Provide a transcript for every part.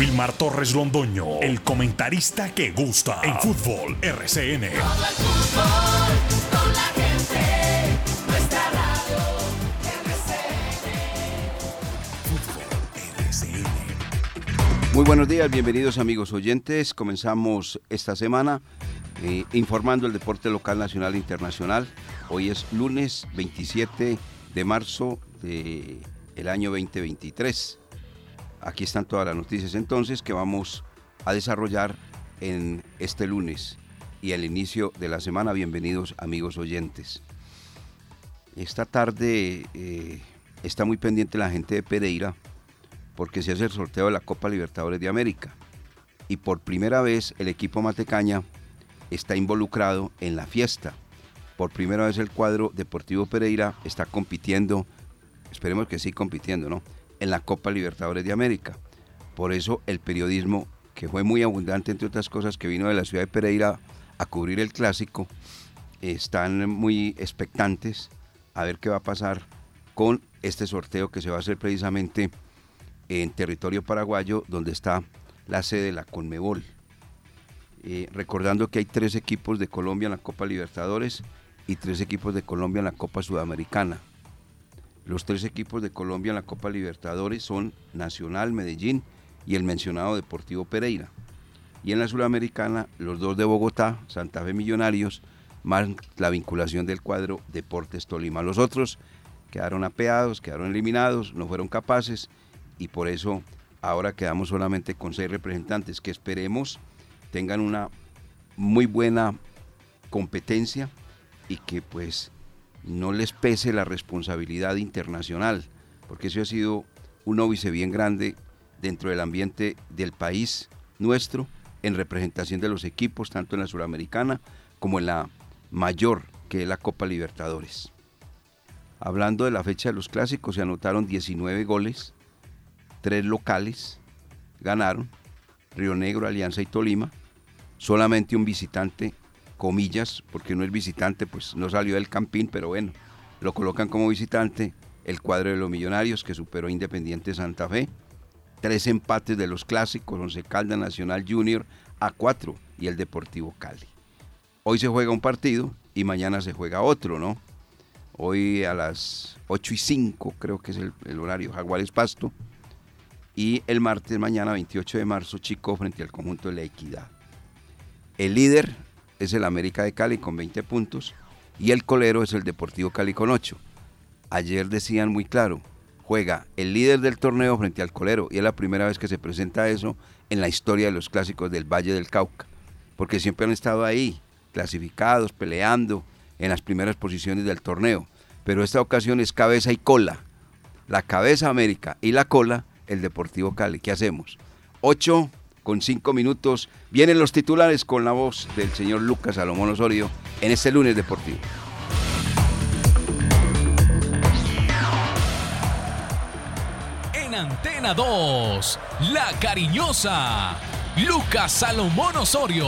Wilmar Torres Londoño, el comentarista que gusta en fútbol RCN. Muy buenos días, bienvenidos amigos oyentes. Comenzamos esta semana eh, informando el deporte local, nacional e internacional. Hoy es lunes 27 de marzo del el año 2023. Aquí están todas las noticias entonces que vamos a desarrollar en este lunes y al inicio de la semana. Bienvenidos amigos oyentes. Esta tarde eh, está muy pendiente la gente de Pereira porque se hace el sorteo de la Copa Libertadores de América. Y por primera vez el equipo Matecaña está involucrado en la fiesta. Por primera vez el cuadro Deportivo Pereira está compitiendo, esperemos que sí compitiendo, ¿no? En la Copa Libertadores de América. Por eso el periodismo, que fue muy abundante entre otras cosas, que vino de la ciudad de Pereira a cubrir el clásico, están muy expectantes a ver qué va a pasar con este sorteo que se va a hacer precisamente en territorio paraguayo, donde está la sede de la Conmebol. Eh, recordando que hay tres equipos de Colombia en la Copa Libertadores y tres equipos de Colombia en la Copa Sudamericana. Los tres equipos de Colombia en la Copa Libertadores son Nacional, Medellín y el mencionado Deportivo Pereira. Y en la Sudamericana, los dos de Bogotá, Santa Fe Millonarios, más la vinculación del cuadro Deportes Tolima. Los otros quedaron apeados, quedaron eliminados, no fueron capaces y por eso ahora quedamos solamente con seis representantes que esperemos tengan una muy buena competencia y que pues no les pese la responsabilidad internacional, porque eso ha sido un óbice bien grande dentro del ambiente del país nuestro en representación de los equipos, tanto en la suramericana como en la mayor, que es la Copa Libertadores. Hablando de la fecha de los clásicos, se anotaron 19 goles, tres locales ganaron, Río Negro, Alianza y Tolima. Solamente un visitante, comillas, porque no es visitante, pues no salió del campín, pero bueno, lo colocan como visitante el cuadro de los millonarios que superó Independiente Santa Fe. Tres empates de los clásicos, Once Calda Nacional Junior a cuatro y el Deportivo Cali. Hoy se juega un partido y mañana se juega otro, ¿no? Hoy a las 8 y 5 creo que es el, el horario, Jaguares Pasto y el martes mañana 28 de marzo Chico frente al conjunto de la Equidad. El líder es el América de Cali con 20 puntos y el colero es el Deportivo Cali con 8. Ayer decían muy claro, juega el líder del torneo frente al colero y es la primera vez que se presenta eso en la historia de los clásicos del Valle del Cauca, porque siempre han estado ahí, clasificados, peleando en las primeras posiciones del torneo, pero esta ocasión es cabeza y cola. La cabeza América y la cola el Deportivo Cali. ¿Qué hacemos? 8 con 5 minutos. Vienen los titulares con la voz del señor Lucas Salomón Osorio en este lunes deportivo. En Antena 2, La Cariñosa, Lucas Salomón Osorio.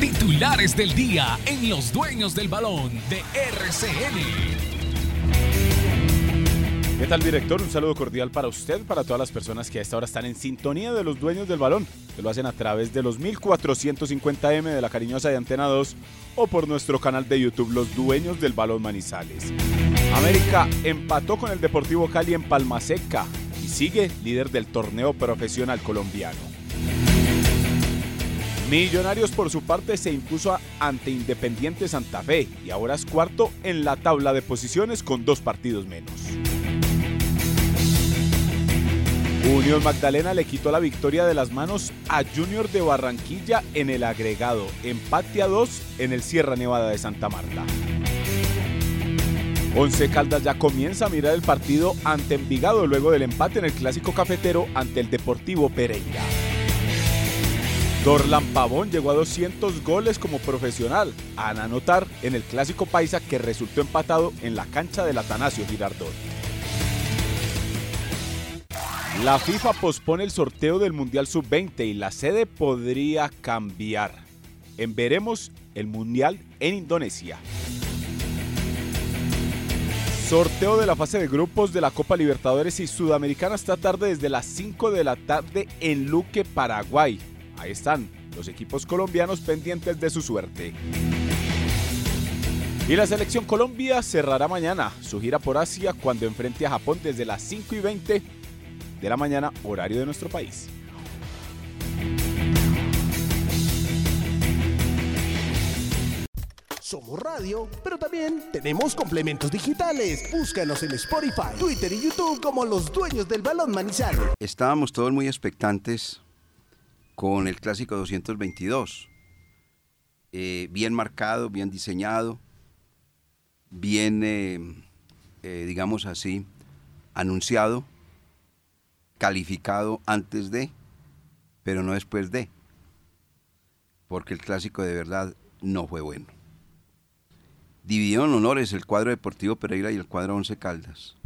Titulares del día en Los Dueños del Balón de RCN. ¿Qué tal, director? Un saludo cordial para usted, para todas las personas que a esta hora están en sintonía de los dueños del balón, que lo hacen a través de los 1450M de la cariñosa de Antena 2 o por nuestro canal de YouTube, Los Dueños del Balón Manizales. América empató con el Deportivo Cali en Palmaseca y sigue líder del torneo profesional colombiano. Millonarios por su parte se impuso ante Independiente Santa Fe y ahora es cuarto en la tabla de posiciones con dos partidos menos. Unión Magdalena le quitó la victoria de las manos a Junior de Barranquilla en el agregado, empate a dos en el Sierra Nevada de Santa Marta. Once Caldas ya comienza a mirar el partido ante Envigado luego del empate en el clásico cafetero ante el Deportivo Pereira. Dorlan Pavón llegó a 200 goles como profesional, a anotar en el clásico paisa que resultó empatado en la cancha del Atanasio Girardot. La FIFA pospone el sorteo del Mundial Sub-20 y la sede podría cambiar. En veremos el Mundial en Indonesia. Sorteo de la fase de grupos de la Copa Libertadores y Sudamericana esta tarde desde las 5 de la tarde en Luque, Paraguay. Ahí están los equipos colombianos pendientes de su suerte. Y la selección Colombia cerrará mañana su gira por Asia cuando enfrente a Japón desde las 5 y 20 de la mañana, horario de nuestro país. Somos radio, pero también tenemos complementos digitales. Búscanos en Spotify, Twitter y YouTube como los dueños del balón Manizales. Estábamos todos muy expectantes con el clásico 222. Eh, bien marcado, bien diseñado, bien, eh, eh, digamos así, anunciado, calificado antes de, pero no después de, porque el clásico de verdad no fue bueno. Dividieron honores el cuadro Deportivo Pereira y el cuadro Once Caldas.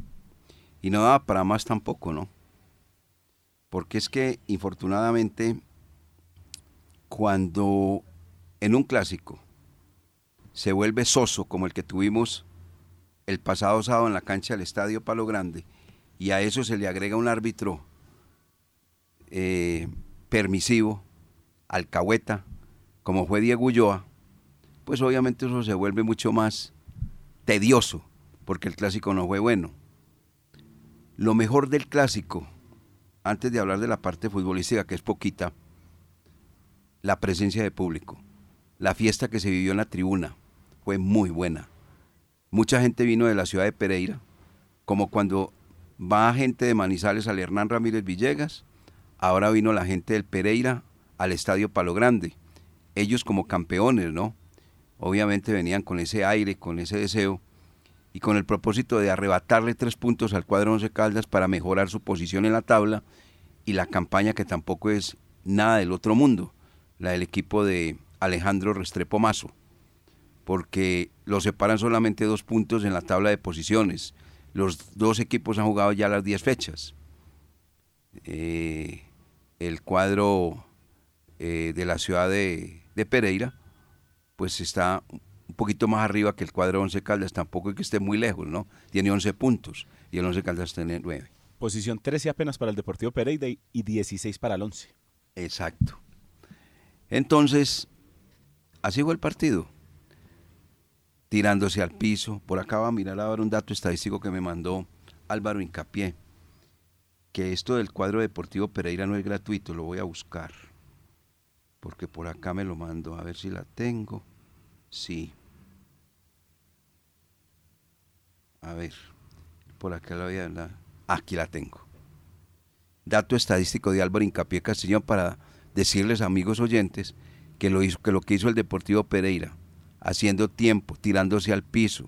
Y no daba para más tampoco, ¿no? Porque es que, infortunadamente, cuando en un clásico se vuelve soso como el que tuvimos el pasado sábado en la cancha del Estadio Palo Grande, y a eso se le agrega un árbitro eh, permisivo, alcahueta, como fue Diego Ulloa, pues obviamente eso se vuelve mucho más tedioso, porque el clásico no fue bueno. Lo mejor del clásico, antes de hablar de la parte futbolística, que es poquita, la presencia de público. La fiesta que se vivió en la tribuna fue muy buena. Mucha gente vino de la ciudad de Pereira, como cuando va gente de Manizales al Hernán Ramírez Villegas, ahora vino la gente del Pereira al Estadio Palo Grande. Ellos como campeones, ¿no? obviamente venían con ese aire, con ese deseo y con el propósito de arrebatarle tres puntos al cuadro Once Caldas para mejorar su posición en la tabla y la campaña que tampoco es nada del otro mundo, la del equipo de Alejandro Restrepo Mazo, porque lo separan solamente dos puntos en la tabla de posiciones. Los dos equipos han jugado ya las diez fechas. Eh, el cuadro eh, de la ciudad de Pereira pues está un poquito más arriba que el cuadro 11 Caldas, tampoco es que esté muy lejos, ¿no? Tiene 11 puntos y el 11 Caldas tiene 9. Posición 13 apenas para el Deportivo Pereira y 16 para el 11. Exacto. Entonces, así fue el partido. Tirándose al piso. Por acá va a mirar ahora un dato estadístico que me mandó Álvaro Incapié. Que esto del cuadro Deportivo Pereira no es gratuito, lo voy a buscar porque por acá me lo mando, a ver si la tengo. Sí. A ver, por acá la voy a... Aquí la tengo. Dato estadístico de Álvaro Incapié Castellón para decirles, amigos oyentes, que lo, hizo, que lo que hizo el Deportivo Pereira, haciendo tiempo, tirándose al piso,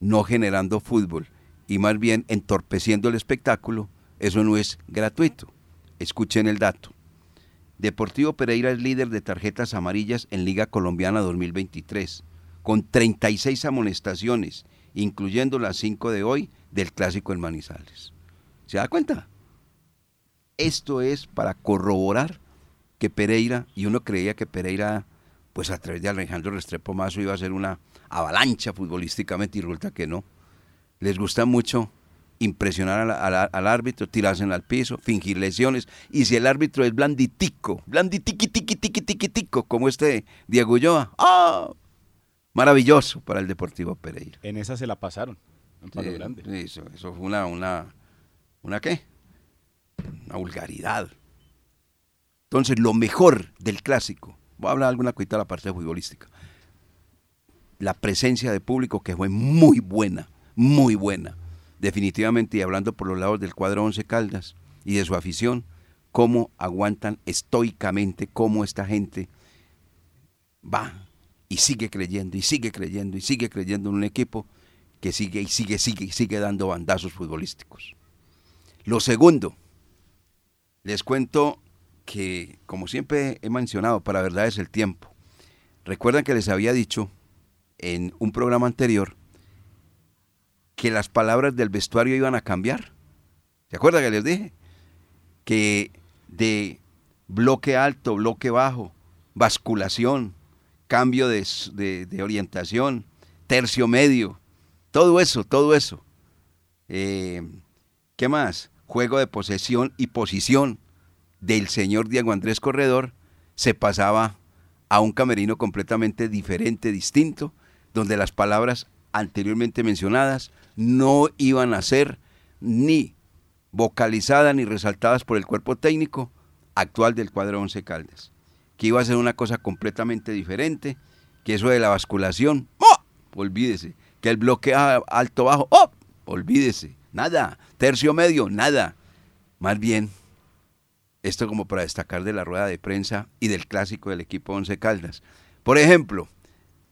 no generando fútbol y más bien entorpeciendo el espectáculo, eso no es gratuito. Escuchen el dato. Deportivo Pereira es líder de tarjetas amarillas en Liga Colombiana 2023, con 36 amonestaciones, incluyendo las 5 de hoy del Clásico en Manizales. ¿Se da cuenta? Esto es para corroborar que Pereira, y uno creía que Pereira, pues a través de Alejandro Restrepo Mazo iba a ser una avalancha futbolísticamente y resulta que no. Les gusta mucho impresionar al, árbitro, tirárselo al piso, fingir lesiones. Y si el árbitro es blanditico, blanditiqui, tiqui, tiqui, tiqui, tico, como este Diego Ulloa, ¡ah! Maravilloso para el Deportivo Pereira. En esa se la pasaron, en Palo Grande. Eso, eso fue una, una, ¿una qué? Una vulgaridad. Entonces, lo mejor del clásico, voy a hablar alguna cuita de la parte futbolística, la presencia de público que fue muy buena, muy buena definitivamente, y hablando por los lados del cuadro Once Caldas y de su afición, cómo aguantan estoicamente, cómo esta gente va y sigue creyendo y sigue creyendo y sigue creyendo en un equipo que sigue y sigue, sigue y sigue dando bandazos futbolísticos. Lo segundo, les cuento que, como siempre he mencionado, para verdad es el tiempo. Recuerdan que les había dicho en un programa anterior que las palabras del vestuario iban a cambiar. ¿Se acuerdan que les dije? Que de bloque alto, bloque bajo, basculación, cambio de, orientación, tercio medio, todo eso, todo eso, Eh, ¿Qué más? Juego de posesión y posición del señor Diego Andrés Corredor se pasaba a un camerino completamente diferente, distinto, donde las palabras anteriormente mencionadas no iban a ser ni vocalizadas ni resaltadas por el cuerpo técnico actual del cuadro Once Caldas, que iba a ser una cosa completamente diferente, que eso de la basculación, ¡oh! olvídese, que el bloque alto-bajo, ¡oh! olvídese, nada, tercio medio, nada, más bien esto como para destacar de la rueda de prensa y del clásico del equipo Once Caldas. Por ejemplo,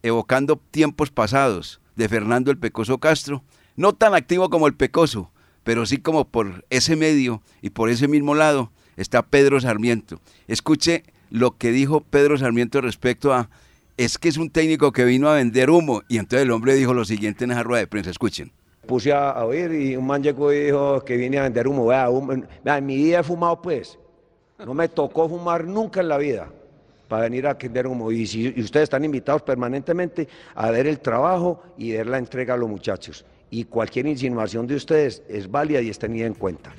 evocando tiempos pasados de Fernando el Pecoso Castro, no tan activo como el Pecoso, pero sí como por ese medio y por ese mismo lado está Pedro Sarmiento. Escuche lo que dijo Pedro Sarmiento respecto a, es que es un técnico que vino a vender humo, y entonces el hombre dijo lo siguiente en esa rueda de prensa, escuchen. Puse a, oír y un man llegó y dijo que viene a vender humo, vea, vea en mi vida he fumado pues, no me tocó fumar nunca en la vida para venir a vender humo. Y, si, ustedes están invitados permanentemente a ver el trabajo y ver la entrega a los muchachos. Y cualquier insinuación de ustedes es válida y es tenida en cuenta.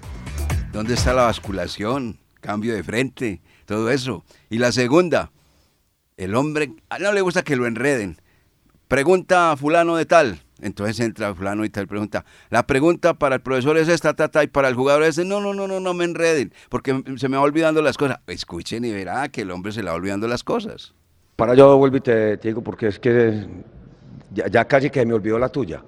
¿Dónde está la basculación? Cambio de frente, todo eso. Y la segunda, el hombre, no le gusta que lo enreden. Pregunta a fulano de tal, entonces entra fulano y tal pregunta. La pregunta para el profesor es esta, tata, y para el jugador es, no, no, no, no, no me enreden, porque se me va olvidando las cosas. Escuchen y verá que el hombre se le va olvidando las cosas. Para yo vuelvo y te, digo, porque es que ya, casi que me olvidó la tuya.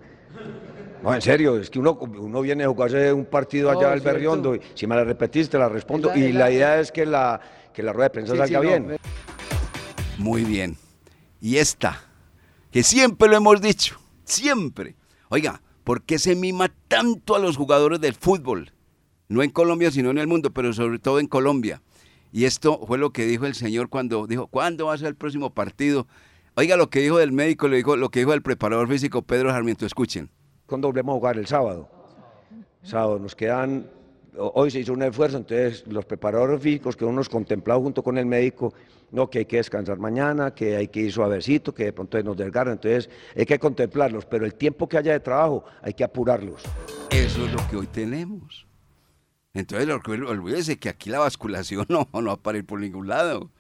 No, en serio, es que uno, uno viene a jugarse un partido allá al Berriondo y si me la repetiste, la respondo. y la idea es que la, que la rueda de prensa salga bien. Muy bien. Y esta, que siempre lo hemos dicho, Siempre. Oiga, ¿por qué se mima tanto a los jugadores del fútbol? No en Colombia, sino en el mundo, pero sobre todo en Colombia. Y esto fue lo que dijo el señor cuando dijo, ¿cuándo va a ser el próximo partido? Oiga lo que dijo del médico, le dijo, lo que dijo el preparador físico Pedro Sarmiento, escuchen. ¿Cuándo volvemos a jugar? El sábado. Sábado, nos quedan, hoy se hizo un esfuerzo, entonces los preparadores físicos que uno contemplado junto con el médico, no, que hay que descansar mañana, que hay que ir suavecito, que de pronto nos desgarra, entonces hay que contemplarlos, pero el tiempo que haya de trabajo hay que apurarlos. Eso es lo que hoy tenemos. Entonces, olvídese que aquí la basculación no, no va a parar por ningún lado.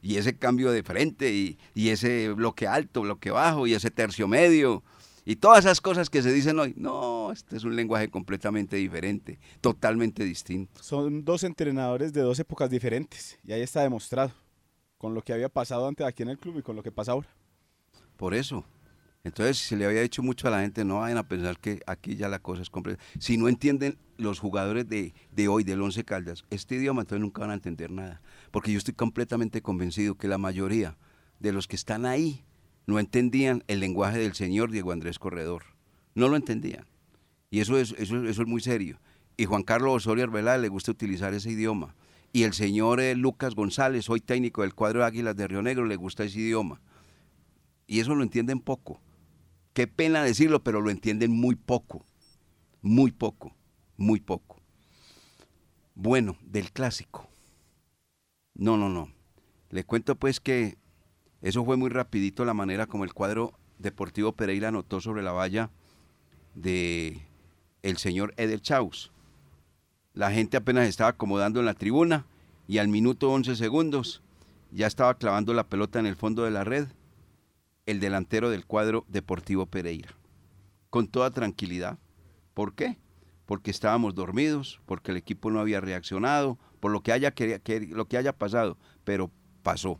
Y ese cambio de frente, y ese bloque alto, bloque bajo, y ese tercio medio, y todas esas cosas que se dicen hoy, no, este es un lenguaje completamente diferente, totalmente distinto. Son dos entrenadores de dos épocas diferentes, y ahí está demostrado con lo que había pasado antes aquí en el club y con lo que pasa ahora. Por eso. Entonces, se le había dicho mucho a la gente, no vayan a pensar que aquí ya la cosa es completa. Si no entienden los jugadores de, de hoy, del Once Caldas, este idioma, entonces nunca van a entender nada. Porque yo estoy completamente convencido que la mayoría de los que están ahí no entendían el lenguaje del señor Diego Andrés Corredor. No lo entendían. Y eso es, eso, eso es muy serio. Y Juan Carlos Osorio Arbeláez le gusta utilizar ese idioma y el señor eh, Lucas González, hoy técnico del cuadro de Águilas de Río Negro, le gusta ese idioma. Y eso lo entienden poco. Qué pena decirlo, pero lo entienden muy poco. Muy poco, muy poco. Bueno, del clásico. No, no, no. Le cuento pues que eso fue muy rapidito la manera como el cuadro Deportivo Pereira anotó sobre la valla de el señor Edel Chaus. La gente apenas estaba acomodando en la tribuna y al minuto 11 segundos ya estaba clavando la pelota en el fondo de la red el delantero del cuadro Deportivo Pereira. Con toda tranquilidad. ¿Por qué? Porque estábamos dormidos, porque el equipo no había reaccionado, por lo que haya, lo que haya pasado, pero pasó.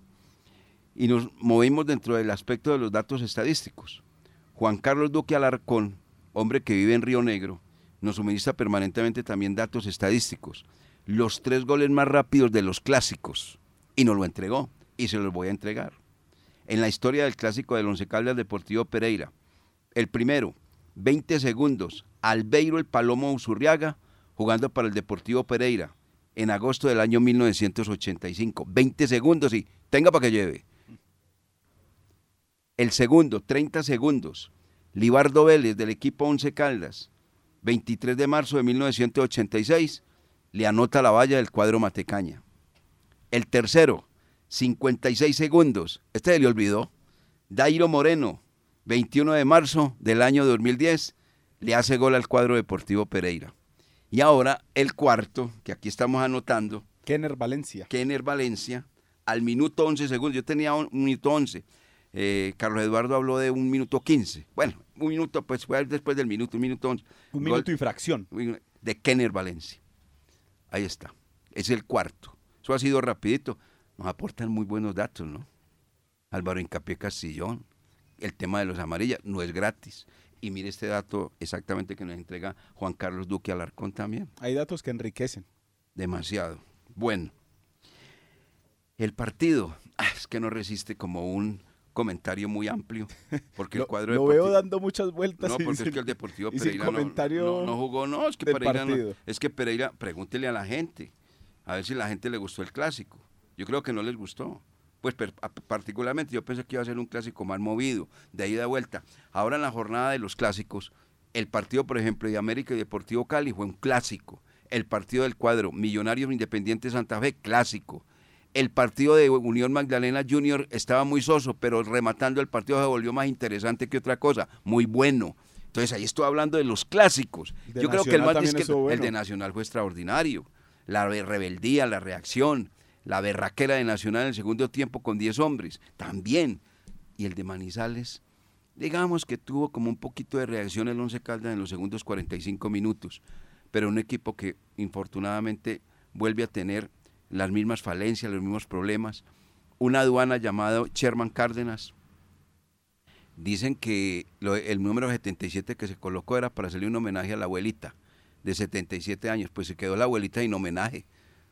Y nos movimos dentro del aspecto de los datos estadísticos. Juan Carlos Duque Alarcón, hombre que vive en Río Negro, nos suministra permanentemente también datos estadísticos. Los tres goles más rápidos de los clásicos. Y nos lo entregó. Y se los voy a entregar. En la historia del clásico del Once Caldas Deportivo Pereira. El primero, 20 segundos. Albeiro el Palomo Usurriaga jugando para el Deportivo Pereira en agosto del año 1985. 20 segundos y tenga para que lleve. El segundo, 30 segundos. Libardo Vélez del equipo Once Caldas 23 de marzo de 1986, le anota la valla del cuadro Matecaña. El tercero, 56 segundos, este se le olvidó. Dairo Moreno, 21 de marzo del año 2010, le hace gol al cuadro deportivo Pereira. Y ahora el cuarto, que aquí estamos anotando, Kenner Valencia. Kenner Valencia, al minuto 11 segundos. Yo tenía un, minuto 11. Eh, Carlos Eduardo habló de un minuto 15. Bueno, un minuto, pues fue después del minuto, un minuto 11. Un Gol minuto y fracción. de Kenner Valencia. Ahí está. Es el cuarto. Eso ha sido rapidito. Nos aportan muy buenos datos, ¿no? Álvaro Incapié Castillón. El tema de los amarillas no es gratis. Y mire este dato exactamente que nos entrega Juan Carlos Duque Alarcón también. Hay datos que enriquecen. Demasiado. Bueno. El partido, ah, es que no resiste como un comentario muy amplio, porque el cuadro lo deportivo... veo dando muchas vueltas. No, y porque es que el Deportivo y Pereira no- comentario no, no jugó, no, es que Pereira no- es que Pereira, pregúntele a la gente, a ver si la gente le gustó el clásico. Yo creo que no les gustó. Pues per- particularmente yo pensé que iba a ser un clásico más movido, de ida a vuelta. Ahora en la jornada de los clásicos, el partido, por ejemplo, de América y Deportivo Cali fue un clásico. El partido del cuadro Millonarios Independiente Santa Fe, clásico. El partido de Unión Magdalena Junior estaba muy soso, pero rematando el partido se volvió más interesante que otra cosa. Muy bueno. Entonces ahí estoy hablando de los clásicos. De Yo creo que el más es que bueno. el de Nacional fue extraordinario. La re- rebeldía, la reacción, la berraquera de Nacional en el segundo tiempo con 10 hombres, también. Y el de Manizales, digamos que tuvo como un poquito de reacción el Once Caldas en los segundos 45 minutos, pero un equipo que infortunadamente vuelve a tener las mismas falencias, los mismos problemas. Una aduana llamada Sherman Cárdenas. Dicen que lo- el número 77 que se colocó era para hacerle un homenaje a la abuelita de 77 años. Pues se quedó la abuelita sin homenaje,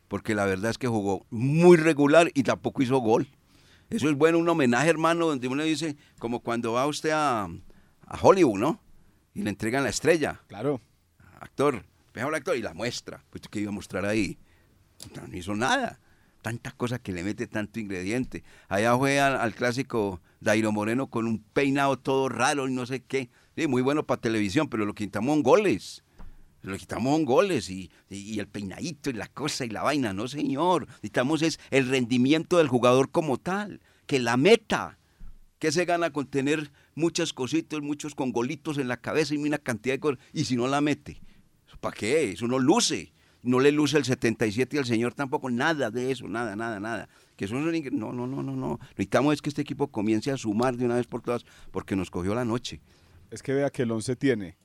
porque la verdad es que jugó muy regular y tampoco hizo gol. Eso es bueno, un homenaje, hermano, donde uno dice, como cuando va usted a, a Hollywood, ¿no? Y le entregan la estrella Claro. actor, mejor actor, y la muestra. Pues que iba a mostrar ahí. No, hizo nada. Tanta cosa que le mete tanto ingrediente. Allá fue al, clásico Dairo Moreno con un peinado todo raro y no sé qué. Sí, muy bueno para televisión, pero lo quitamos son goles. Lo quitamos son goles y, y- y el peinadito y la cosa y la vaina. No, señor. Necesitamos es el rendimiento del jugador como tal. Que la meta. que se gana con tener muchas cositas, muchos con golitos en la cabeza y una cantidad de cosas? Y si no la mete, ¿para qué? Eso no luce. No le luce el 77 y al señor tampoco, nada de eso, nada, nada, nada. Que eso no, no, no, no, no. Necesitamos es que este equipo comience a sumar de una vez por todas, porque nos cogió la noche. Es que vea que el 11 tiene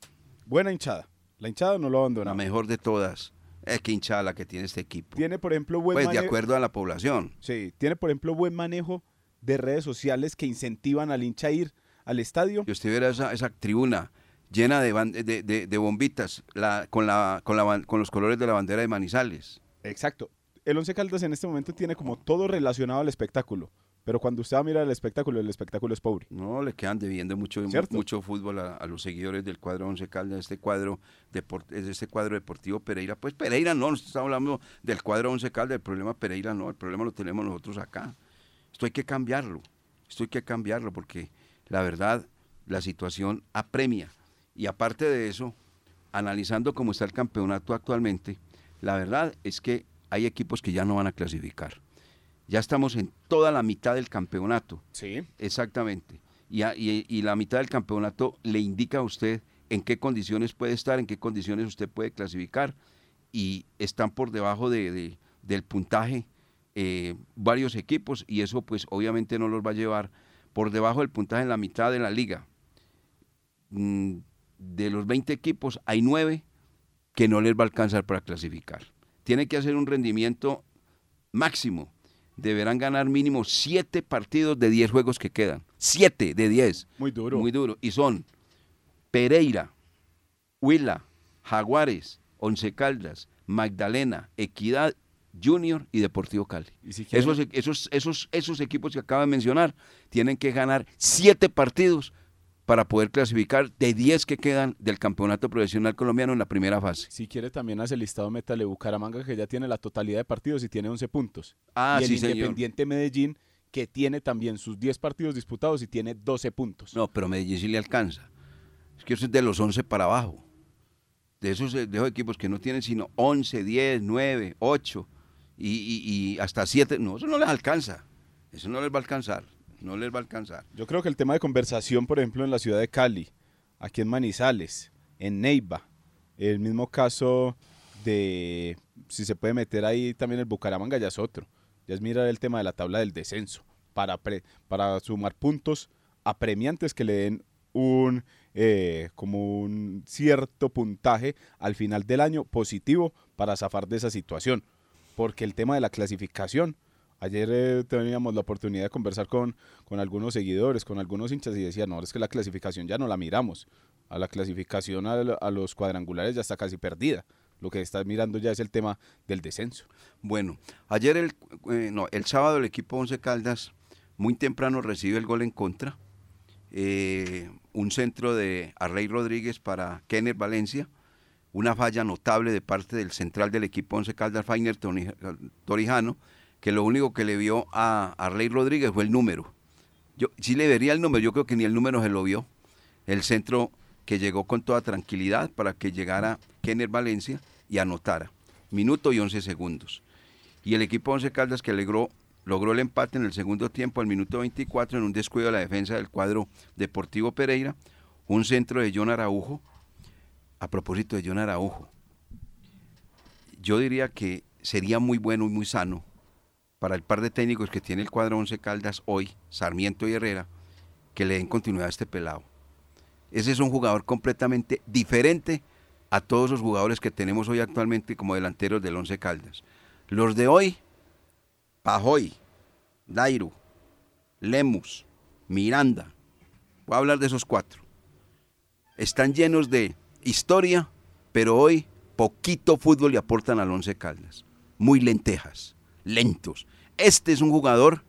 buena hinchada. La hinchada no lo La abandona. mejor de todas. Es que hinchada la que tiene este equipo. Tiene, por ejemplo, buen Pues de acuerdo a la población. Sí, tiene, por ejemplo, buen manejo de redes sociales que incentivan al hincha a ir al estadio. que usted viera esa, esa tribuna llena de, ban- de, de- de bombitas la, con, la, con, la, con los colores de la bandera de Manizales. Exacto. El Once Caldas en este momento tiene como todo relacionado al espectáculo. Pero cuando usted va a mirar el espectáculo, el espectáculo es pobre. No, le quedan debiendo mucho, ¿Cierto? mucho fútbol a, a los seguidores del cuadro Once Caldas, este cuadro, deport- de este cuadro deportivo Pereira. Pues Pereira no, no estamos hablando del cuadro Once Caldas, el problema Pereira no, el problema lo tenemos nosotros acá. Esto hay que cambiarlo, esto hay que cambiarlo porque la verdad, la situación apremia. Y aparte de eso, analizando cómo está el campeonato actualmente, la verdad es que hay equipos que ya no van a clasificar. Ya estamos en toda la mitad del campeonato. Sí. Exactamente. Y, y- y la mitad del campeonato le indica a usted en qué condiciones puede estar, en qué condiciones usted puede clasificar. Y están por debajo de, de- del puntaje eh, varios equipos y eso pues obviamente no los va a llevar por debajo del puntaje en la mitad de la liga. Mm, de los 20 equipos hay 9 que no les va a alcanzar para clasificar. Tiene que hacer un rendimiento máximo. Deberán ganar mínimo 7 partidos de 10 juegos que quedan. 7 de 10. Muy duro. Muy duro. Y son Pereira, Huila, Jaguares, Once Caldas, Magdalena, Equidad, Junior y Deportivo Cali. Y si quieren- Esos, esos, esos, esos equipos que acabo de mencionar tienen que ganar 7 partidos para poder clasificar de 10 que quedan del campeonato profesional colombiano en la primera fase. Si quiere también hace el listado métale Bucaramanga que ya tiene la totalidad de partidos y tiene 11 puntos. Ah, y el sí, señor. Independiente Medellín que tiene también sus 10 partidos disputados y tiene 12 puntos. No, pero Medellín sí le alcanza. Es que eso es de los 11 para abajo. De esos, de esos equipos que no tienen sino 11, 10, 9, 8 y, y- y hasta 7. No, eso no les alcanza. Eso no les va a alcanzar. No les va a alcanzar. Yo creo que el tema de conversación, por ejemplo, en la ciudad de Cali, aquí en Manizales, en Neiva. El mismo caso de, si se puede meter ahí también el Bucaramanga, ya es otro. Ya es mirar el tema de la tabla del descenso para, para sumar puntos apremiantes que le den un eh, como un cierto puntaje al final del año positivo para zafar de esa situación. Porque el tema de la clasificación, ayer eh, teníamos la oportunidad de conversar con, con algunos seguidores, con algunos hinchas y decían, no, es que la clasificación ya no la miramos. A la clasificación a, los cuadrangulares ya está casi perdida. Lo que está mirando ya es el tema del descenso. Bueno, ayer el, eh, no, el sábado el equipo Once Caldas muy temprano recibe el gol en contra eh, un centro de Arley Rodríguez para Kenner Valencia, una falla notable de parte del central del equipo Once Caldas, Fainer Torijano, que lo único que le vio a Arley Rodríguez fue el número. Yo sí le vería el número, yo creo que ni el número se lo vio. El centro que llegó con toda tranquilidad para que llegara Kenner Valencia y anotara. Minuto y 11 segundos. Y el equipo Once Caldas que alegró logró el empate en el segundo tiempo al minuto 24 en un descuido de la defensa del cuadro Deportivo Pereira, un centro de John Araujo. A propósito de John Araujo, yo diría que sería muy bueno y muy sano para el par de técnicos que tiene el cuadro Once Caldas hoy, Sarmiento y Herrera, que le den continuidad a este pelado. Ese es un jugador completamente diferente a todos los jugadores que tenemos hoy actualmente como delanteros del Once Caldas. Los de hoy Pajoy, Dairo, Lemus, Miranda. Voy a hablar de esos cuatro. Están llenos de historia, pero hoy poquito fútbol le aportan al Once Caldas. Muy lentejas, lentos. Este es un jugador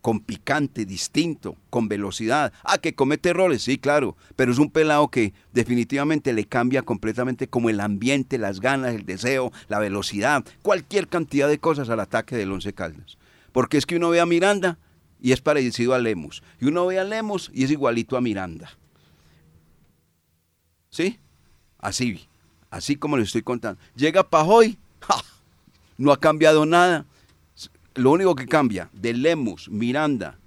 con picante, distinto, con velocidad. Ah, que comete errores, sí, claro, pero es un pelado que definitivamente le cambia completamente como el ambiente, las ganas, el deseo, la velocidad, cualquier cantidad de cosas al ataque del Once Caldas. Porque es que uno ve a Miranda y es parecido a Lemos, y uno ve a Lemos y es igualito a Miranda. ¿Sí? Así, así como le estoy contando. Llega Pajoy, no ha cambiado nada lo único que cambia de Lemus, Miranda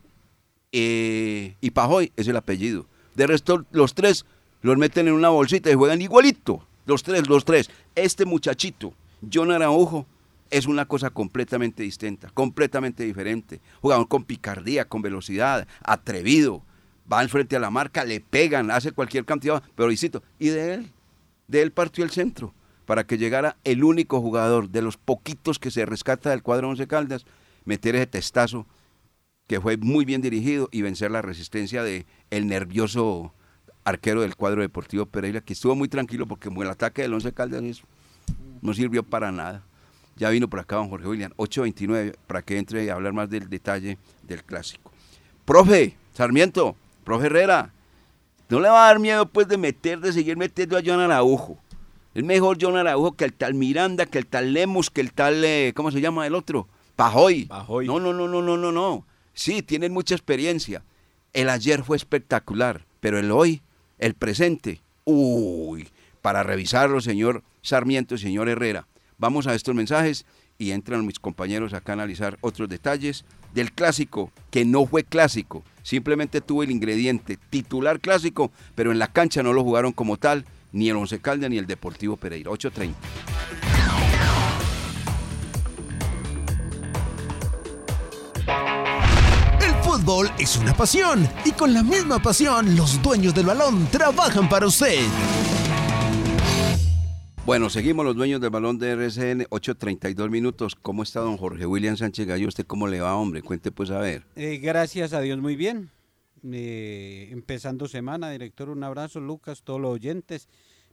eh, y Pajoy es el apellido. De resto, los tres los meten en una bolsita y juegan igualito. Los tres, los tres. Este muchachito, John Araujo, es una cosa completamente distinta, completamente diferente. Jugador con picardía, con velocidad, atrevido. Va al frente a la marca, le pegan, hace cualquier cantidad, pero visito. Y de él, de él partió el centro para que llegara el único jugador de los poquitos que se rescata del cuadro Once Caldas meter ese testazo que fue muy bien dirigido y vencer la resistencia de el nervioso arquero del cuadro deportivo Pereira, que estuvo muy tranquilo porque el ataque del Once Caldas no sirvió para nada. Ya vino por acá don Jorge William, 8.29, para que entre a hablar más del detalle del clásico. Profe, Sarmiento, profe Herrera, no le va a dar miedo pues de meter, de seguir metiendo a John Araujo. Es mejor John Araujo que el tal Miranda, que el tal Lemus, que el tal, eh, ¿cómo se llama el otro? Pajoy. No, no, no, no, no, no, no. Sí, tienen mucha experiencia. El ayer fue espectacular, pero el hoy, el presente, uy, para revisarlo, señor Sarmiento señor Herrera. Vamos a estos mensajes y entran mis compañeros acá a analizar otros detalles del clásico, que no fue clásico, simplemente tuvo el ingrediente titular clásico, pero en la cancha no lo jugaron como tal, ni el Once Caldas ni el Deportivo Pereira. 8.30. fútbol es una pasión y con la misma pasión los dueños del balón trabajan para usted. Bueno, seguimos los dueños del balón de RCN, 8.32 minutos. ¿Cómo está don Jorge William Sánchez Gallo? ¿Usted cómo le va, hombre? Cuente pues a ver. Eh, gracias a Dios, muy bien. Eh, empezando semana, director, un abrazo, Lucas, todos los oyentes.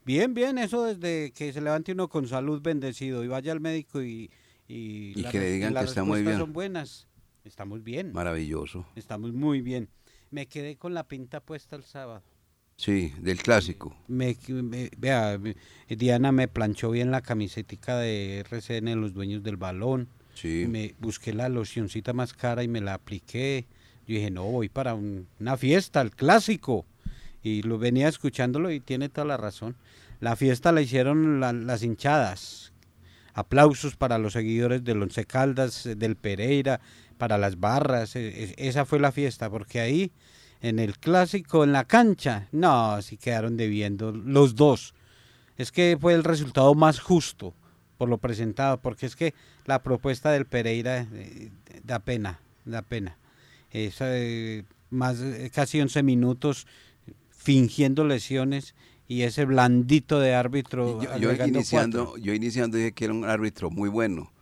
Bien, bien, eso desde que se levante uno con salud bendecido y vaya al médico y... Y, que le digan que está muy bien. son buenas. Estamos bien. Maravilloso. Estamos muy bien. Me quedé con la pinta puesta el sábado. Sí, del clásico. Me, vea, Diana me planchó bien la camiseta de RCN, los dueños del balón. Sí. Me busqué la locioncita más cara y me la apliqué. Yo dije, no, voy para una fiesta, el clásico. Y lo venía escuchándolo y tiene toda la razón. La fiesta la hicieron las hinchadas. Aplausos para los seguidores del Once Caldas, del Pereira, para las barras, e, e, esa fue la fiesta, porque ahí en el clásico, en la cancha, no, sí quedaron debiendo los dos. es que fue el resultado más justo por lo presentado, porque es que la propuesta del Pereira eh, da pena, da pena. Es, eh, más eh, casi 11 minutos fingiendo lesiones y ese blandito de árbitro. Yo, iniciando, cuatro. yo iniciando dije que era un árbitro muy bueno,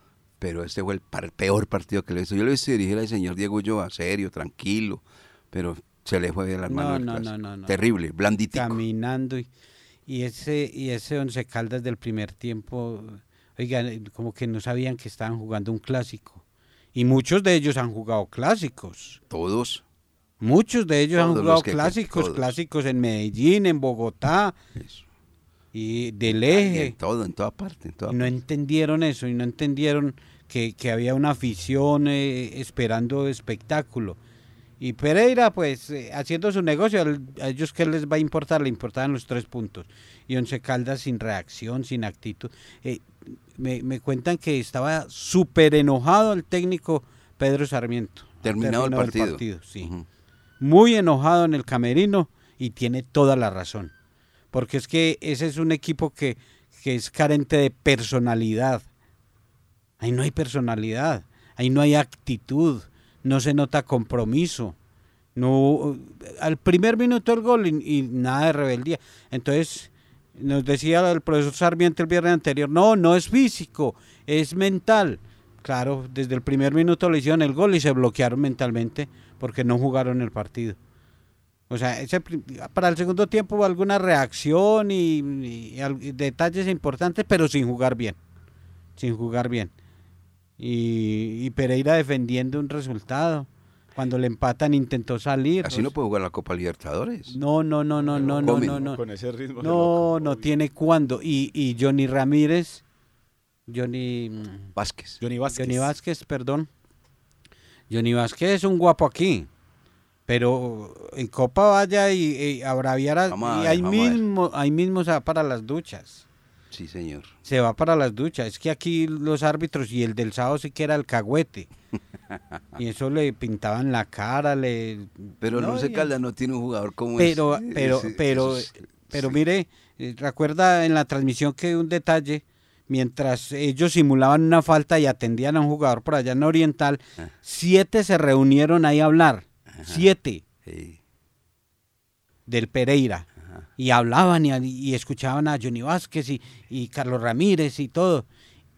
pero este fue el par- peor partido que le hizo. Yo le hice dirigir al señor Diego Ulloa, serio, tranquilo, pero se le fue de las No, manos. no, no, no, no. Terrible, blanditico. caminando y, y ese y ese once caldas del primer tiempo oigan como que no sabían que estaban jugando un clásico y muchos de ellos han jugado clásicos Todos. muchos de ellos han Todos jugado que- clásicos clásicos en Medellín en Bogotá Eso. y del eje En todo, en toda parte. En toda y no entendieron eso y no entendieron que, que había una afición eh, esperando espectáculo. Y Pereira, pues, eh, haciendo su negocio, a ellos qué les va a importar, le importaban los tres puntos. Y Once Caldas sin reacción, sin actitud. Eh, me, me cuentan que estaba súper enojado el técnico Pedro Sarmiento. Terminado el término del partido. sí muy enojado en el camerino y tiene toda la razón. Porque es que ese es un equipo que, que es carente de personalidad. Ahí no hay personalidad, ahí no hay actitud, no se nota compromiso. No, al primer minuto el gol y, nada de rebeldía. Entonces, nos decía el profesor Sarmiento el viernes anterior, no, no es físico, es mental. Claro, desde el primer minuto le hicieron el gol y se bloquearon mentalmente porque no jugaron el partido. O sea, ese para el segundo tiempo hubo alguna reacción y detalles importantes, pero sin jugar bien. Sin jugar bien. Y, y Pereira defendiendo un resultado. Cuando le empatan intentó salir. Así no puede jugar la Copa Libertadores. No, no, no, no, no, no, no, no. Con ese ritmo. No, loco. no tiene cuándo. Y, y Johnny Ramírez, Johnny, mm, Vázquez. Johnny Vázquez. Johnny Vázquez, perdón. Johnny Vázquez es un guapo aquí. Pero en Copa vaya y, y a braviar a- Vamos a y ahí mismo, ahí mismo se va para las duchas. Sí, señor. Se va para las duchas. Es que aquí los árbitros y el del sábado sí que era el cagüete. Y eso le pintaban la cara, le... Pero No, y- Caldas no tiene un jugador como pero, ese. pero, Ese- pero, pero sí. mire, eh, recuerda en la transmisión que un detalle, mientras ellos simulaban una falta y atendían a un jugador por allá en Oriental, Ah. siete se reunieron ahí a hablar, siete Sí. del Pereira, y hablaban y, y escuchaban a Johnny Vázquez y, y Carlos Ramírez y todo.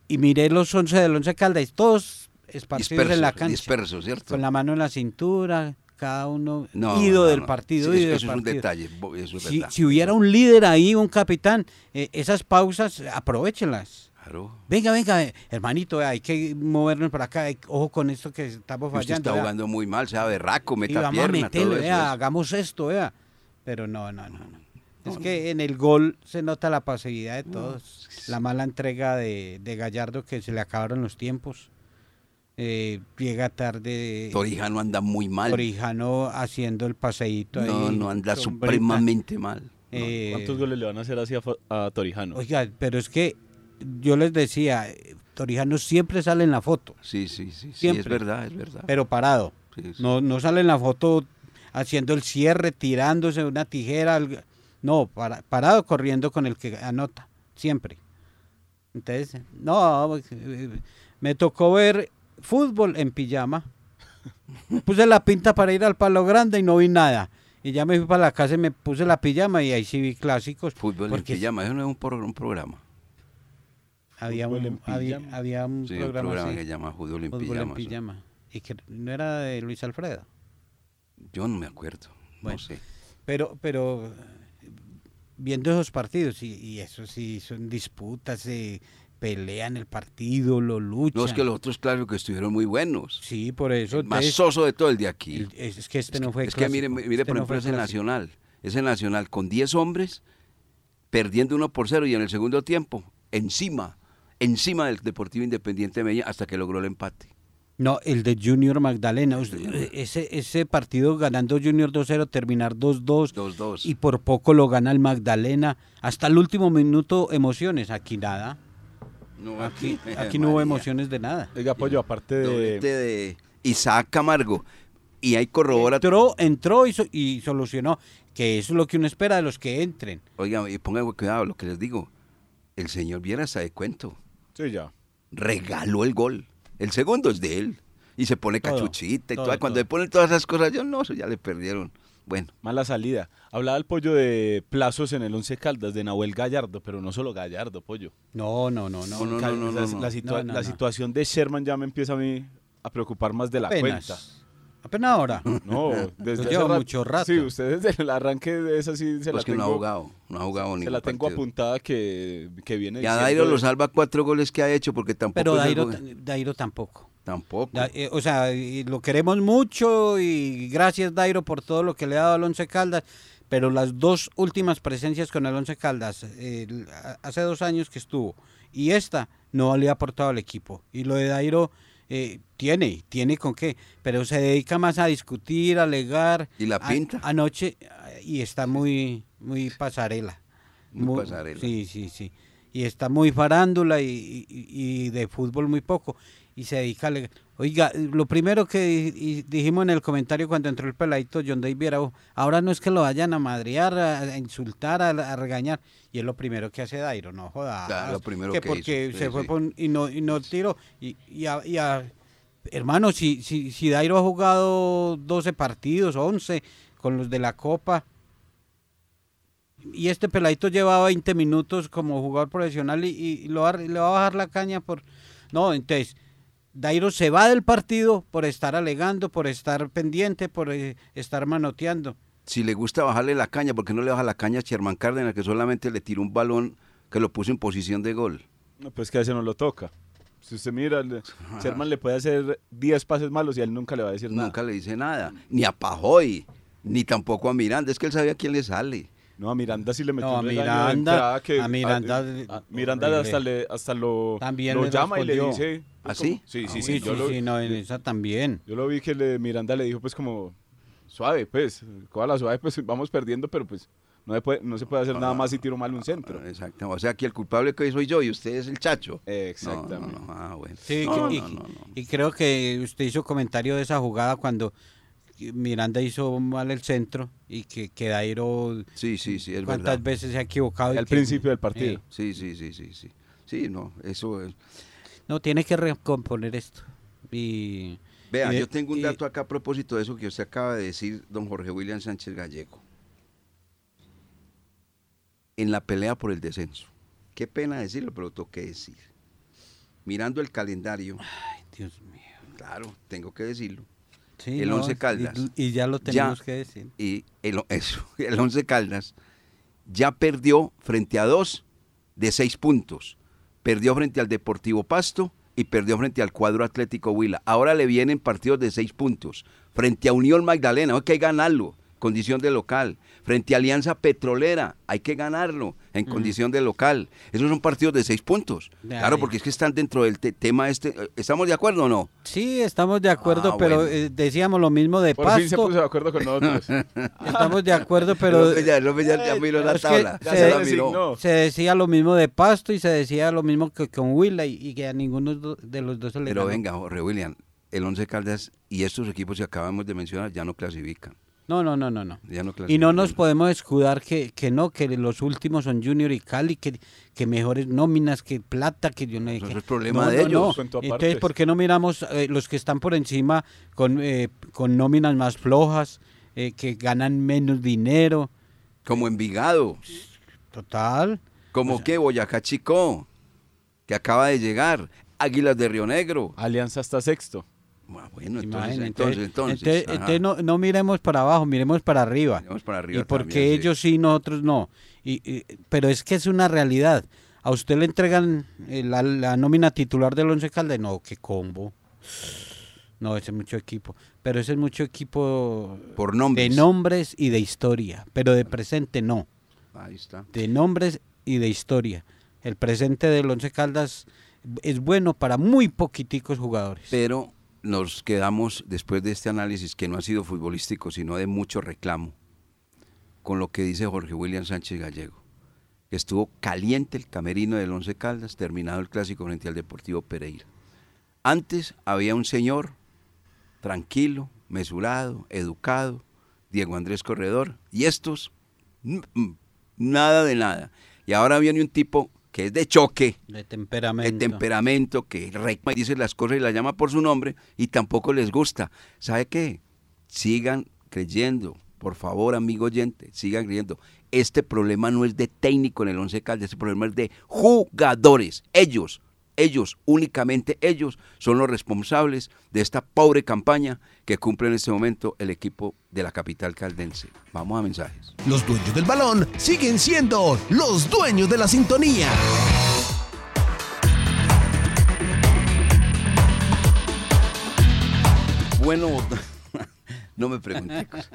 Y miré los once del once Caldas, todos esparcidos en la Dispersos, cancha, dispersos, ¿cierto? con la mano en la cintura, cada uno No, ido no, del partido, Sí, ido eso, del eso es un partido. detalle. Si, hubiera un líder ahí, un capitán, eh, esas pausas, aprovechenlas. Claro. Venga, venga, hermanito, hay que movernos para acá. Ojo con esto que estamos Usted fallando. está vea. jugando muy mal, sea berraco, y meta vamos pierna, a meterle, todo eso. vea, eso. hagamos esto, vea. Pero no, no, no. no. Es que en el gol se nota la pasividad de todos. La mala entrega de, de Gallardo que se le acabaron los tiempos. Eh, llega tarde. Torijano anda muy mal. Torijano haciendo el paseíto ahí. No, no anda supremamente mal. Eh, ¿Cuántos goles le van a hacer así a, a Torijano? Oiga, pero es que yo les decía, Torijano siempre sale en la foto, Sí, sí, sí, sí, es Siempre. verdad, es verdad. pero parado. Sí, sí. No, no sale en la foto haciendo el cierre, tirándose una tijera. No, para- parado corriendo con el que anota, siempre. Entonces, no, me tocó ver fútbol en pijama. Puse la pinta para ir al palo grande y no vi nada. Y ya me fui para la casa y me puse la pijama y ahí sí vi clásicos. Fútbol en pijama, eso no es un, pro- un programa. Había un, había, había un Sí, un programa, programa así, que se llama Fútbol en Fútbol pijama. en eso. pijama. Y que no era de Luis Alfredo. Yo no me acuerdo, Bueno. no sé. Pero, pero viendo esos partidos, y, y eso sí, son disputas, se pelean el partido, lo luchan. No, es que los otros, claro, que estuvieron muy buenos. Sí, por eso. El más soso de todo el de aquí. el- es, es que este es no fue es que mire, mire este por ejemplo, ese. Nacional. Ese Nacional con 10 hombres, perdiendo uno por cero y en el segundo tiempo, encima, encima del Deportivo Independiente de Medellín, hasta que logró el empate. No, el de Junior Magdalena. Usted- Ese, ese partido ganando Junior 2-0, terminar 2-2. 2-2. Y por poco lo gana el Magdalena. Hasta el último minuto, emociones. Aquí nada. No, Aquí, aquí no hubo emociones de nada. Oiga, Pollo, aparte de... De Isaac Camargo. Y ahí corrobora. Entró, entró y, so- y solucionó. Que eso es lo que uno espera de los que entren. Oiga, y pongan cuidado lo que les digo. el señor Viera de cuento. Sí, ya. Regaló el gol. El segundo es de él. Y se pone Todo, cachuchita y todo, todo. Cuando todo. le ponen todas esas cosas, yo no, eso ya le perdieron. Bueno, Mala salida. Hablaba el pollo de plazos en el Once Caldas de Nahuel Gallardo, pero no solo Gallardo, pollo. No, no, no, no. No, no, Ca- no, la, no. la situa- No, no, la no. situación de Sherman ya me empieza a mí a preocupar más de la cuenta. Apenas. Ahora. No, desde lleva hace mucho rato. Sí, usted desde el arranque de esa sí se pues la que tengo, no ha jugado. No ha jugado se la tengo partido. apuntada que, que viene Y a diciendo Dairo de- lo salva cuatro goles que ha hecho porque tampoco. Pero Dairo, algo- Dairo tampoco. Tampoco. Da- eh, o sea, y lo queremos mucho y gracias Dairo por todo lo que le ha dado al Once Caldas, pero las dos últimas presencias con el Once Caldas, eh, hace dos años que estuvo, y esta no le ha aportado al equipo. Y lo de Dairo eh, tiene, tiene con qué, pero se dedica más a discutir, a alegar. ¿Y la A- pinta? anoche, y está muy, muy pasarela. Muy pasarela. Sí, sí, sí. Y está muy farándula y, y- y de fútbol muy poco. Y se dedica a. Oiga, lo primero que dijimos en el comentario cuando entró el peladito John David Viera, ahora no es que lo vayan a madrear, a, insultar, a, a regañar. Y es lo primero que hace Dairo, no jodas. Claro, lo primero que que porque hizo, sí, se fue sí. por- y no y no tiró. Y, y a- y a- hermano, si, si, si Dairo ha jugado 12 partidos, 11 con los de la Copa, y este peladito lleva 20 minutos como jugador profesional y, y lo va, le va a bajar la caña por... No, entonces, Dairo se va del partido por estar alegando, por estar pendiente, por eh, estar manoteando. Si le gusta bajarle la caña, porque no le baja la caña a Sherman Cárdenas, que solamente le tiró un balón que lo puso en posición de gol? No, pues que a ese no lo toca. Si usted mira, Sherman le puede hacer 10 pases malos y a él nunca le va a decir nada. Nunca le dice nada. Ni a Pajoy, ni tampoco a Miranda. Es que él sabía quién le sale. No, a Miranda sí le metió No, a un Miranda- que a Miranda- a- a- Miranda horrible. hasta, le, hasta lo, También lo le llama y le dice... ¿Ah, pues, sí? Sí, Ah, sí, Sí, sí. sí, Yo, lo, sí, no, en esa también. yo lo vi que le, Miranda le dijo pues como... Suave, pues. Coja la suave, pues vamos perdiendo, pero pues no se puede, no se puede hacer nada más si tiro mal un centro. Exacto. O sea, aquí el culpable que hoy soy yo y usted es el chacho. Exactamente. No, no, no. Ah, bueno. Sí, No, que- y, no, no, no. y creo que usted hizo comentario de esa jugada cuando Miranda hizo mal el centro y que, que Dairo Sí, sí, sí, es cuántas verdad. veces se ha equivocado. Al principio del partido. Eh, Sí, sí, sí, sí, sí. Sí, no, eso es. no, tiene que recomponer esto. Y, Vea, y yo tengo un y- dato acá a propósito de eso que usted acaba de decir, don Jorge William Sánchez Gallego. En la pelea por el descenso. Qué pena decirlo, pero lo tengo que decir. Mirando el calendario, Ay, Dios mío. claro, tengo que decirlo. Sí, El no, Once Caldas. Y, ya lo Ya. tenemos que decir. Y el, eso, el Once Caldas ya perdió frente a dos de seis puntos. Perdió frente al Deportivo Pasto y perdió frente al cuadro Atlético Huila. Ahora le vienen partidos de seis puntos. Frente a Unión Magdalena, hay que ganarlo, condición de local. Frente a Alianza Petrolera, hay que ganarlo en condición de local. Esos son partidos de seis puntos. De Claro, ahí. porque es que están dentro del te- tema este. ¿Estamos de acuerdo o no? Sí, estamos de acuerdo, Ah, pero bueno. eh, decíamos lo mismo de Por fin se Pasto. puso de acuerdo con nosotros. Estamos de acuerdo, pero El hombre ya, ya miró la tabla. se- se decía lo mismo de Pasto y se decía lo mismo que con Huila y, y que a ninguno de los dos se le Pero ganó. venga, Jorge William, el Once Caldas y estos equipos que acabamos de mencionar ya no clasifican. No, no, no, no, no. Ya no Y no nos podemos escudar que, que no, que los últimos son Junior y Cali, que, que mejores nóminas, que plata, que yo no qué. es problema No, de no, ellos. no. Entonces, ¿por qué no miramos eh, los que están por encima con, eh, con nóminas más flojas, eh, que ganan menos dinero? Como Envigado, Total. como que Boyacá Chico, que acaba de llegar, Águilas de Río Negro. Alianza hasta sexto. Ah, Bueno, entonces, entonces, entonces. entonces, no, no miremos para abajo, miremos para arriba. Miremos para arriba y porque también, ellos sí, nosotros no. Y, y- pero es que es una realidad. A usted le entregan eh, la, la nómina titular del Once Caldas, no, qué combo. No, ese es mucho equipo. Pero ese es mucho equipo Por nombres. de nombres y de historia. Pero de presente no. Ahí está. De nombres y de historia. El presente del Once Caldas es bueno para muy poquiticos jugadores. Pero nos quedamos, después de este análisis, que no ha sido futbolístico, sino de mucho reclamo, con lo que dice Jorge William Sánchez Gallego. que Estuvo caliente el camerino del Once Caldas, terminado el clásico frente al Deportivo Pereira. Antes había un señor tranquilo, mesurado, educado, Diego Andrés Corredor, y estos, nada de nada. Y ahora viene un tipo que es de choque, De de temperamento. temperamento, que reclama y dice las cosas y las llama por su nombre y tampoco les gusta. ¿Sabe qué? Sigan creyendo, por favor, amigo oyente, sigan creyendo. Este problema no es de técnico en el Once Caldas, este problema es de jugadores. Ellos, ellos, únicamente ellos, son los responsables de esta pobre campaña que cumple en este momento el equipo de la capital caldense. Vamos a mensajes. Los dueños del balón siguen siendo los dueños de la sintonía. Bueno, no me pregunte. cosas.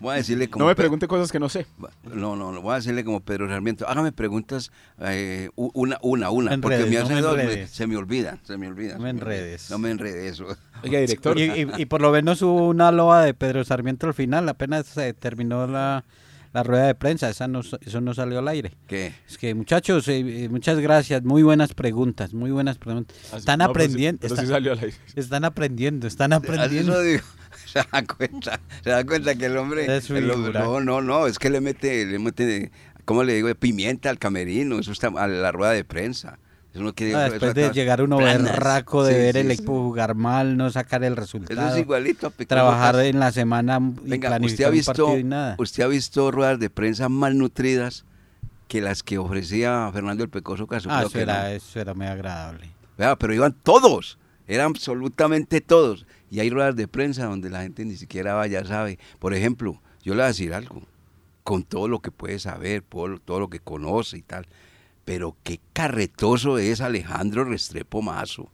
Voy a decirle como No me pregunte cosas que no sé. No, no, no, voy a decirle como Pedro Sarmiento. Hágame preguntas eh, una, una, una, porque me enredes, no hace me dos, me- se me olvida, se me olvida. No me enredes. No me enredes. Oiga, director. Y, y- y por lo menos hubo una loa de Pedro Sarmiento al final, apenas se terminó la, la rueda de prensa, esa no, eso no salió al aire. ¿Qué? Es que muchachos, eh, eh, muchas gracias, muy buenas preguntas, muy buenas preguntas. Están No, pero sí- aprendiendo, pero sí están, salió al aire. están aprendiendo, están aprendiendo. digo. Se da cuenta, se da cuenta que el hombre... Es el hombre- no, no, no, es que le mete, le mete, ¿cómo le digo? Pimienta al camerino, eso está a la rueda de prensa. Eso quiere- Ah, eso después de llegar uno planas. berraco de Sí, ver sí, el sí. equipo jugar mal, no sacar el Eso resultado, es igualito a trabajar en la semana y Venga, usted ha visto, y nada. usted ha visto ruedas de prensa malnutridas que las que ofrecía Fernando el Pecoso Castro. Ah, eso que era, no. eso era muy agradable. Vea, pero iban todos, eran absolutamente todos. Y hay ruedas de prensa donde la gente ni siquiera va, ya sabe. Por ejemplo, yo le voy a decir algo, con todo lo que puede saber, todo lo que conoce y tal. Pero qué carretoso es Alejandro Restrepo Mazo.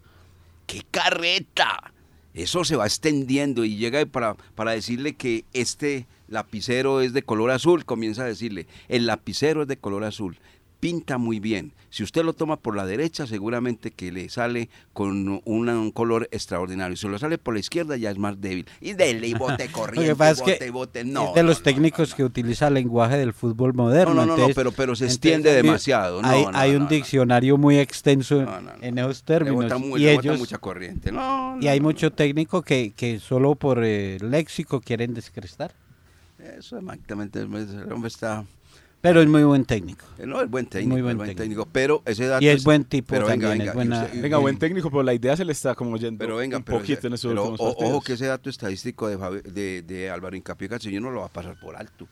¡Qué carreta! Eso se va extendiendo y llega para, para decirle que este lapicero es de color azul, comienza a decirle, el lapicero es de color azul, pinta muy bien. Si usted lo toma por la derecha, seguramente que le sale con una- un color extraordinario. Si lo sale por la izquierda, ya es más débil. Y dele y bote corriente, bote, que bote. No, es de los no, técnicos no, que utiliza el lenguaje del fútbol moderno. No, no, no, pero- pero se extiende demasiado. No, hay no, hay un diccionario muy extenso en esos Le términos. bota y le bota ellos mucha corriente. No, y hay mucho técnico que, que solo por eh, léxico quieren descrestar. Eso exactamente, el hombre está... Pero es muy buen técnico. Eh, No, es buen técnico, Muy buen técnico. técnico, pero ese dato Y es buen tipo pero también, venga, buena- usted- buen técnico, pero la idea se le está como yendo Pero venga, un pero, poquito ese- en esos pero últimos o- partidos. ojo que ese dato estadístico de, de, de Álvaro Incapié no lo va a pasar por alto.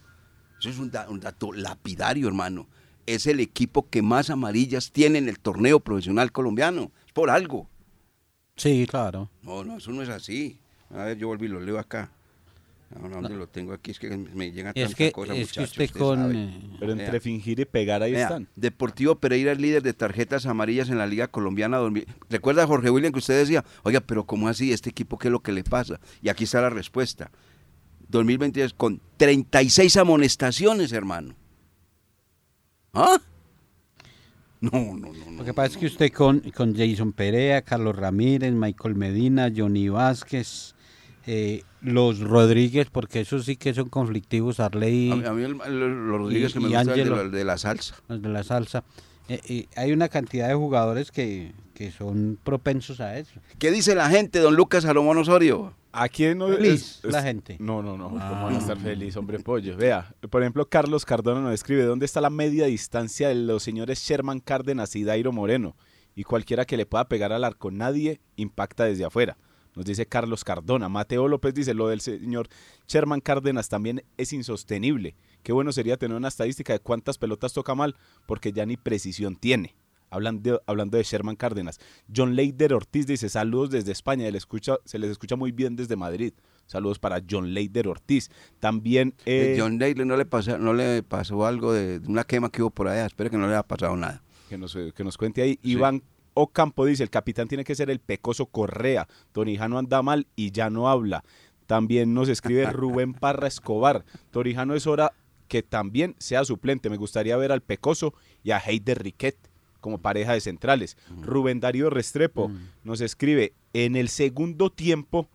Eso es un, da- un dato lapidario, hermano. Es el equipo que más amarillas tiene en el torneo profesional colombiano. Es por algo. Sí, claro. No, no, eso no es así. A ver, yo volví y lo leo acá. No, no, ¿dónde lo tengo aquí? Es que me llega Es tanta que, cosa, es muchachos, usted usted con... sabe. eh, Pero entre Vea. fingir y pegar ahí Vea, están. Deportivo Pereira es líder de tarjetas amarillas en la Liga Colombiana. 2000. ¿Recuerda, Jorge William, que usted decía, oiga, pero ¿cómo así? ¿Este equipo qué es lo que le pasa? Y aquí está la respuesta. 2023 con 36 amonestaciones, hermano. ¿Ah? No, no, no. no, Lo que pasa es que usted con, con Jason Perea, Carlos Ramírez, Michael Medina, Johnny Vázquez, eh, los Rodríguez, porque esos sí que son conflictivos, Arley, A mí, a mí el- el- los Rodríguez y- que me y gusta es de, la- de la salsa. los de la salsa. Eh, eh, hay una cantidad de jugadores que, que son propensos a eso. ¿Qué dice la gente, don Lucas Salomón Osorio? Aquí no Feliz la gente. No, no, no. ¿Cómo Ah. van a estar feliz, hombre pollo? Vea, por ejemplo, Carlos Cardona nos escribe: ¿Dónde está la media distancia de los señores Sherman Cárdenas y Dairo Moreno? Y cualquiera que le pueda pegar al arco, nadie impacta desde afuera. Nos dice Carlos Cardona. Mateo López dice: Lo del señor Sherman Cárdenas también es insostenible. Qué bueno sería tener una estadística de cuántas pelotas toca mal, porque ya ni precisión tiene. Hablan de- hablando de Sherman Cárdenas. John Leider Ortiz dice, saludos desde España, él escucha, se les escucha muy bien desde Madrid. Saludos para John Leider Ortiz. También... eh, Eh, John Daly no le, pasó, no le pasó algo de, de una quema que hubo por allá. Espero que no le haya pasado nada. que, nos, que nos cuente ahí. Iván Ocampo dice, el capitán tiene que ser el pecoso Correa. Torijano anda mal y ya no habla. También nos escribe Rubén Parra Escobar. Torijano es hora que también sea suplente. Me gustaría ver al pecoso y a Heider Riquet como pareja de centrales. Rubén Darío Restrepo nos escribe, en el segundo tiempo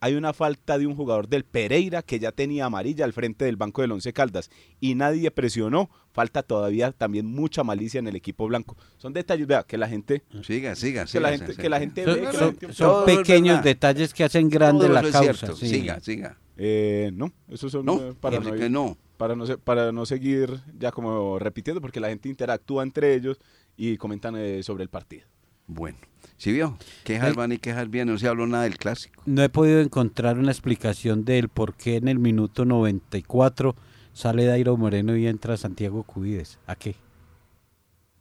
hay una falta de un jugador del Pereira que ya tenía amarilla al frente del banco del Once Caldas y nadie presionó. Falta todavía también mucha malicia en el equipo blanco. Son detalles, vea, que la gente, Siga, siga, que siga. la gente, sí, que la sí. gente Son, ve, que la son- gente- son Todo es pequeños detalles que hacen grande Todo la causa. sí. Siga, siga. Eh, no, eso son No, eh, para, no, que no. para no se- para no seguir ya como repitiendo porque la gente interactúa entre ellos y comentan eh, sobre el partido. Bueno, ¿sí vio? Quejas Eh. van y quejas bien, no se habló nada del clásico. No he podido encontrar una explicación del por qué en el minuto 94 sale Dairo Moreno y entra Santiago Cubides. ¿A qué?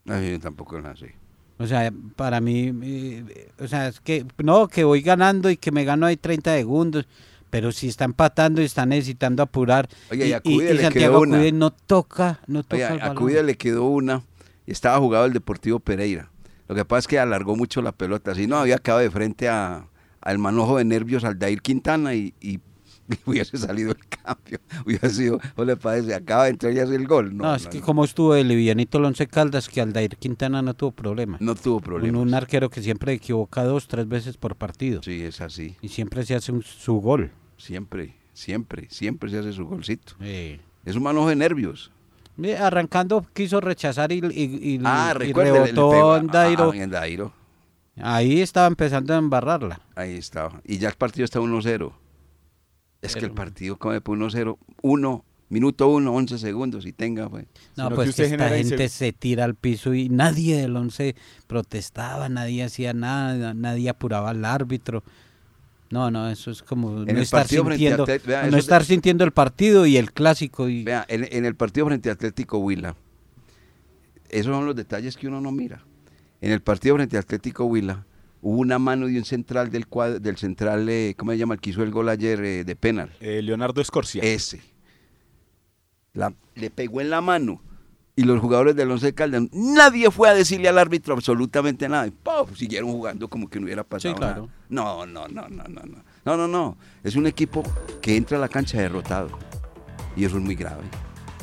Ay, yo tampoco lo sé. O sea, para mí, eh, o sea, es que no, que voy ganando y que me gano ahí 30 segundos, pero si está empatando y está necesitando apurar Oye, y a y, Cubides le Santiago. Cubides no toca, no toca Oye, a. Cuida le quedó una y estaba jugado el Deportivo Pereira. Lo que pasa es que alargó mucho la pelota. Si no, había quedado de frente a, al manojo de nervios al Dair Quintana y, y hubiese salido el cambio. Hubiera sido, ¿o le parece? Acaba de entrar y hace el gol. No, No, es no, que no. como estuvo de livianito el Once Caldas, que Aldair Quintana no tuvo problema. No tuvo un, problema. un arquero que siempre equivoca dos, tres veces por partido. Sí, es así. Y siempre se hace un- su gol. Siempre, siempre, siempre se hace su golcito. Es un manojo de nervios. Arrancando quiso rechazar y, y, y- Ah, y recuerde, le- le rebotó en Dairo. a- en Dairo. Ahí estaba empezando a embarrarla. Ahí estaba. Y ya el partido está 1-0. Es que el Pero- partido come por 1-0. 1, minuto 1, 11 segundos y tenga, pues. No, pues que que usted esta gente inseg- se tira al piso y nadie del once protestaba, nadie hacía nada, nadie apuraba al árbitro. No, no, eso es como En no el estar partido frente a sintiendo, vea, no estar sintiendo el partido y el clásico y Vea, en, en el partido frente a Atlético Huila, esos son los detalles que uno no mira. En el partido frente a Atlético Huila, hubo una mano de un central del cuadro, del central, eh, ¿cómo se llama? El que hizo el gol ayer eh, de penal. Eh, Leonardo Escorcia. Ese. La- le pegó en la mano. Y los jugadores del Once Caldas, nadie fue a decirle al árbitro absolutamente nada. Y ¡puf! siguieron jugando como que no hubiera pasado Sí, claro. nada. No, no, no, no, no, no. No, no, no. Es un equipo que entra a la cancha derrotado. Y eso es muy grave.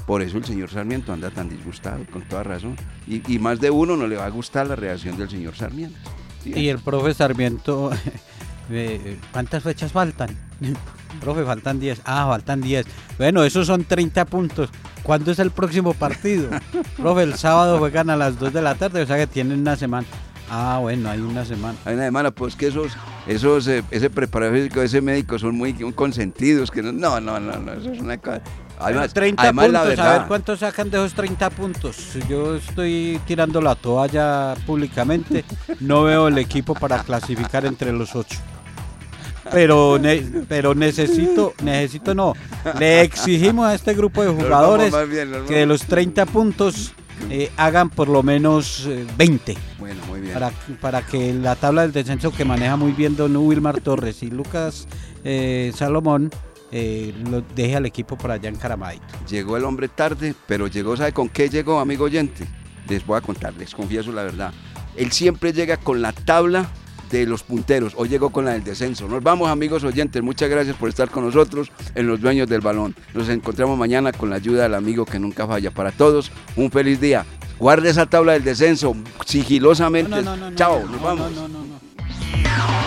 Por eso el señor Sarmiento anda tan disgustado, con toda razón. Y, y más de uno no le va a gustar la reacción del señor Sarmiento. ¿sí? Y el profe Sarmiento, eh, ¿cuántas fechas faltan? profe, faltan 10. Ah, faltan 10. Bueno, esos son 30 puntos. ¿Cuándo es el próximo partido? profe, el sábado juegan a las 2 de la tarde, o sea que tienen una semana. Ah, bueno, hay una semana. Hay una semana, pues que esos, esos, eh, ese preparador físico, ese médico son muy consentidos, que no, no, no, no, no, eso es una cosa. Además, 30 además puntos, la a verdad, ver cuántos sacan de esos 30 puntos. Yo estoy tirando la toalla públicamente. No veo el equipo para clasificar entre los ocho. Pero, ne- pero necesito, necesito no. Le exigimos a este grupo de jugadores bien, que de los 30 puntos eh, hagan por lo menos eh, 20 Bueno, muy bien. para, para que la tabla del descenso que maneja muy bien Don Wilmar Torres y Lucas eh, Salomón eh, lo deje al equipo por allá en Caramadito. Llegó el hombre tarde, pero llegó, ¿sabe con qué llegó, amigo oyente? Les voy a contar, les confieso la verdad. Él siempre llega con la tabla de los punteros. Hoy llegó con la del descenso. Nos vamos, amigos oyentes. Muchas gracias por estar con nosotros en Los Dueños del Balón. Nos encontramos mañana con la ayuda del amigo que nunca falla. Para todos, un feliz día. Guarde esa tabla del descenso sigilosamente. No, no, no, Chao, no, nos no, vamos. no, no,